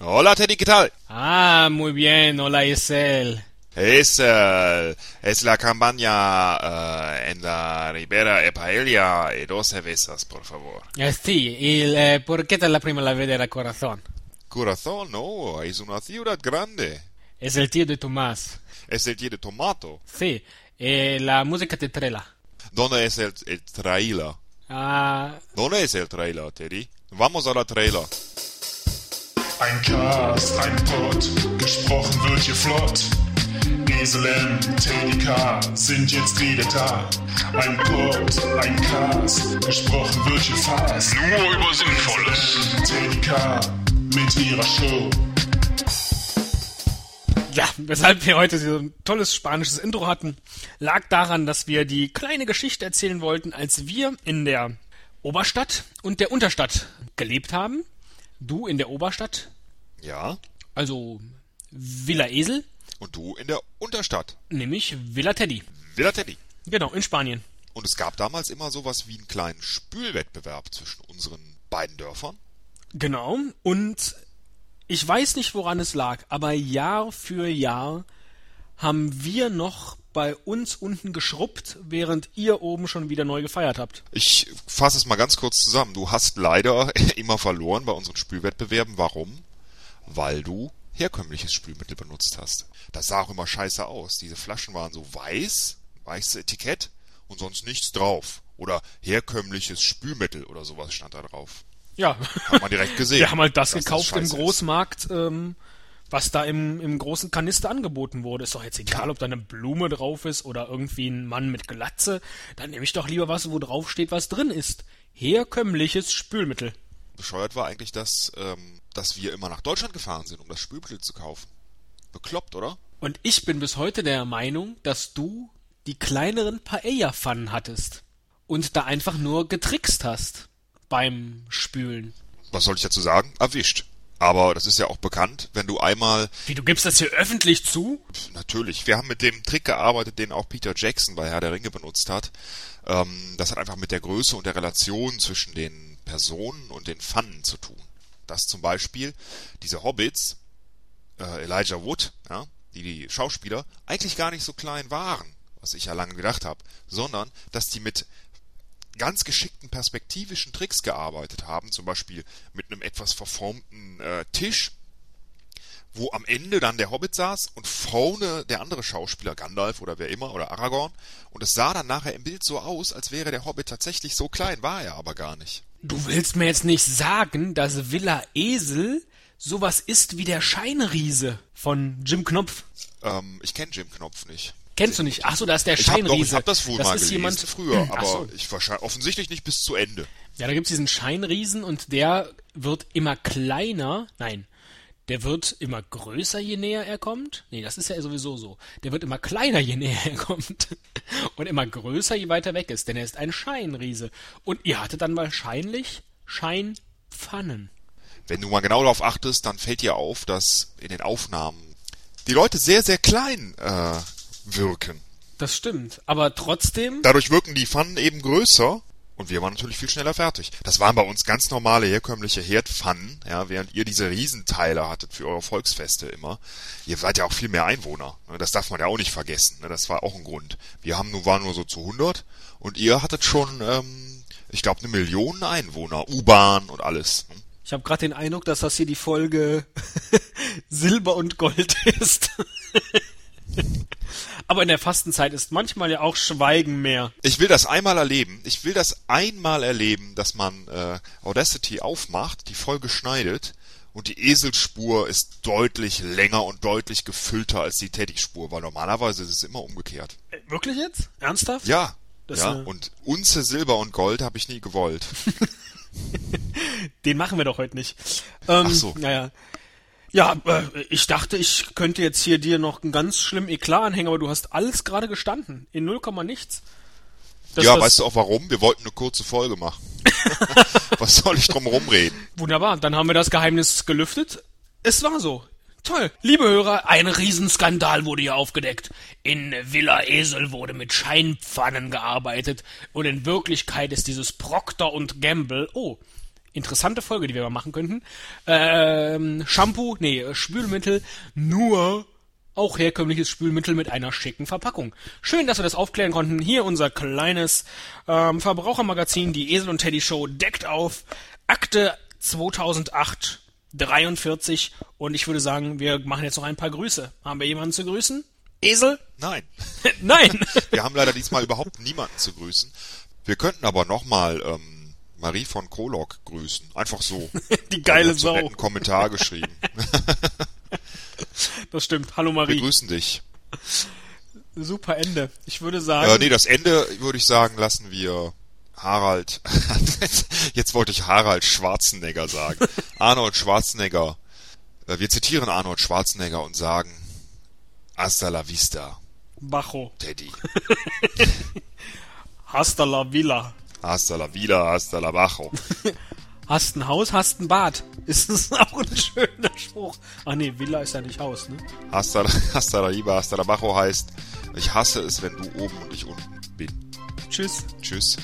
Hola, Teddy, ¿qué tal? Ah, muy bien, hola Isel. Es, eh, es la campaña eh, en la Ribera e Paella y dos cervezas, por favor. Eh, sì, il, eh, perché te la prima la vedere corazón? Corazón, no, es una ciudad grande. Es el tío de Tomás. Es el de tomato. Sí, eh, la música te trela. ¿Dónde es el, el trailer? Ah, ¿Dónde es el trailer, Teddy? Vamos a la trailer. Ein Cast, ein Pod, gesprochen wird hier flott. Esel M, Teddy sind jetzt wieder da. Ein Pod, ein Cast, gesprochen wird hier fast. Nur über Sinnvolles. Teddy mit ihrer Show. ja, weshalb wir heute so ein tolles spanisches Intro hatten, lag daran, dass wir die kleine Geschichte erzählen wollten, als wir in der Oberstadt und der Unterstadt gelebt haben. Du in der Oberstadt, Ja. also Villa Esel, Und du in der Unterstadt. nämlich Villa Teddy. Villa Teddy. Genau, in Spanien. Und es gab damals immer sowas wie einen kleinen Spülwettbewerb zwischen unseren beiden Dörfern. Genau. Und ich weiß nicht, woran es lag, aber Jahr für Jahr haben wir noch bei uns unten geschrubbt, während ihr oben schon wieder neu gefeiert habt. Ich fasse es mal ganz kurz zusammen. Du hast leider immer verloren bei unseren Spülwettbewerben. Warum? Weil du herkömmliches Spülmittel benutzt hast. Das sah auch immer scheiße aus. Diese Flaschen waren so weiß, weißes Etikett und sonst nichts drauf. Oder herkömmliches Spülmittel oder sowas stand da drauf. Ja. Hat man direkt gesehen. Wir haben halt das gekauft im scheiße ist. Großmarkt, ähm, was da im, im großen Kanister angeboten wurde. Ist doch jetzt egal, ob da eine Blume drauf ist oder irgendwie ein Mann mit Glatze. Dann nehme ich doch lieber was, wo drauf steht, was drin ist. Herkömmliches Spülmittel. Bescheuert war eigentlich, dass, ähm, dass wir immer nach Deutschland gefahren sind, um das Spülmittel zu kaufen. Bekloppt, oder? Und ich bin bis heute der Meinung, dass du die kleineren Paella-Pfannen hattest und da einfach nur getrickst hast beim Spülen. Was soll ich dazu sagen? Erwischt. Aber das ist ja auch bekannt, wenn du einmal Wie, du gibst das hier öffentlich zu? Natürlich. Wir haben mit dem Trick gearbeitet, den auch Peter Jackson bei Herr der Ringe benutzt hat. Ähm, das hat einfach mit der Größe und der Relation zwischen den Personen und den Pfannen zu tun. Dass zum Beispiel diese Hobbits, äh, Elijah Wood, ja, die, die Schauspieler, eigentlich gar nicht so klein waren, was ich ja lange gedacht habe, sondern dass die mit ganz geschickten perspektivischen Tricks gearbeitet haben, zum Beispiel mit einem etwas verformten äh, Tisch, wo am Ende dann der Hobbit saß und vorne der andere Schauspieler, Gandalf oder wer immer, oder Aragorn. Und es sah dann nachher im Bild so aus, als wäre der Hobbit tatsächlich so klein, war er aber gar nicht. Du willst mir jetzt nicht sagen, dass Villa Esel sowas ist wie der Scheinriese von Jim Knopf. Ähm, ich kenne Jim Knopf nicht. Kennst du nicht? Ach so, da ist der Ich habe doch, ich Scheinriese. hab das wohl das mal ist jemand früher, aber so. ich wahrscheinlich offensichtlich nicht bis zu Ende. Ja, da gibt's diesen Scheinriesen und der wird immer kleiner. Nein, der wird immer größer, je näher er kommt. Nee, das ist ja sowieso so. Der wird immer kleiner, je näher er kommt. Und immer größer, je weiter weg ist. Denn er ist ein Scheinriese. Und ihr hattet dann wahrscheinlich Scheinpfannen. Wenn du mal genau darauf achtest, dann fällt dir auf, dass in den Aufnahmen die Leute sehr, sehr klein äh, wirken. Das stimmt. Aber trotzdem, Dadurch wirken die Pfannen eben größer und wir waren natürlich viel schneller fertig. Das waren bei uns ganz normale, herkömmliche Herdpfannen, ja, während ihr diese Riesenteile hattet für eure Volksfeste immer. Ihr seid ja auch viel mehr Einwohner. ne, Das darf man ja auch nicht vergessen. ne, Das war auch ein Grund. Wir haben nur, waren nur so zu 100 und ihr hattet schon, ähm, ich glaube, eine Million Einwohner. U-Bahn und alles. ne? ich habe gerade den Eindruck, dass das hier die Folge Silber und Gold ist. Aber in der Fastenzeit ist manchmal ja auch Schweigen mehr. Ich will das einmal erleben. Ich will das einmal erleben, dass man äh, Audacity aufmacht, die Folge schneidet und die Eselspur ist deutlich länger und deutlich gefüllter als die Teddy-Spur, weil normalerweise ist es immer umgekehrt. Äh, Wirklich jetzt? Ernsthaft? Ja. Das ja, eine- und Unze Silber und Gold habe ich nie gewollt. Den machen wir doch heute nicht. Ähm, Ach so. Naja. Ja, äh, ich dachte, ich könnte jetzt hier dir noch einen ganz schlimmen Eklat anhängen, aber du hast alles gerade gestanden. In 0, nichts. Das, ja, das- weißt du auch warum? Wir wollten eine kurze Folge machen. Was soll ich drum rumreden? Wunderbar, dann haben wir das Geheimnis gelüftet. Es war so. Toll. Liebe Hörer, ein Riesenskandal wurde hier aufgedeckt. In Villa Esel wurde mit Scheinpfannen gearbeitet und in Wirklichkeit ist dieses Procter und Gamble, oh, interessante Folge, die wir mal machen könnten. Ähm, Shampoo, nee, Spülmittel, nur auch herkömmliches Spülmittel mit einer schicken Verpackung. Schön, dass wir das aufklären konnten. Hier unser kleines ähm, Verbrauchermagazin, die Esel und Teddy Show, deckt auf Akte 2008 43 und ich würde sagen, wir machen jetzt noch ein paar Grüße. Haben wir jemanden zu grüßen? Esel? Nein. Nein. Wir haben leider diesmal überhaupt niemanden zu grüßen. Wir könnten aber nochmal ähm, Marie von Krolok grüßen. Einfach so. Die geile Die hat so einen Sau. netten Kommentar geschrieben. Das stimmt. Hallo Wir Marie. grüßen dich. Super Ende. Ich würde sagen, Äh, nee, das Ende würde ich sagen, lassen wir Harald. Jetzt wollte ich Harald Schwarzenegger sagen. Arnold Schwarzenegger. Äh, wir zitieren Arnold Schwarzenegger und sagen Hasta la vista, Bajo. Teddy. Hasta la Villa. Hasta la vida, hasta la bajo. Hast ein Haus, hast ein Bad. Ist das auch ein schöner Spruch? Ach nee, Villa ist ja nicht Haus, ne? Hasta, la- hasta la viva, hasta la bajo heißt, ich hasse es, wenn du oben und ich unten bin. Tschüss. Tschüss.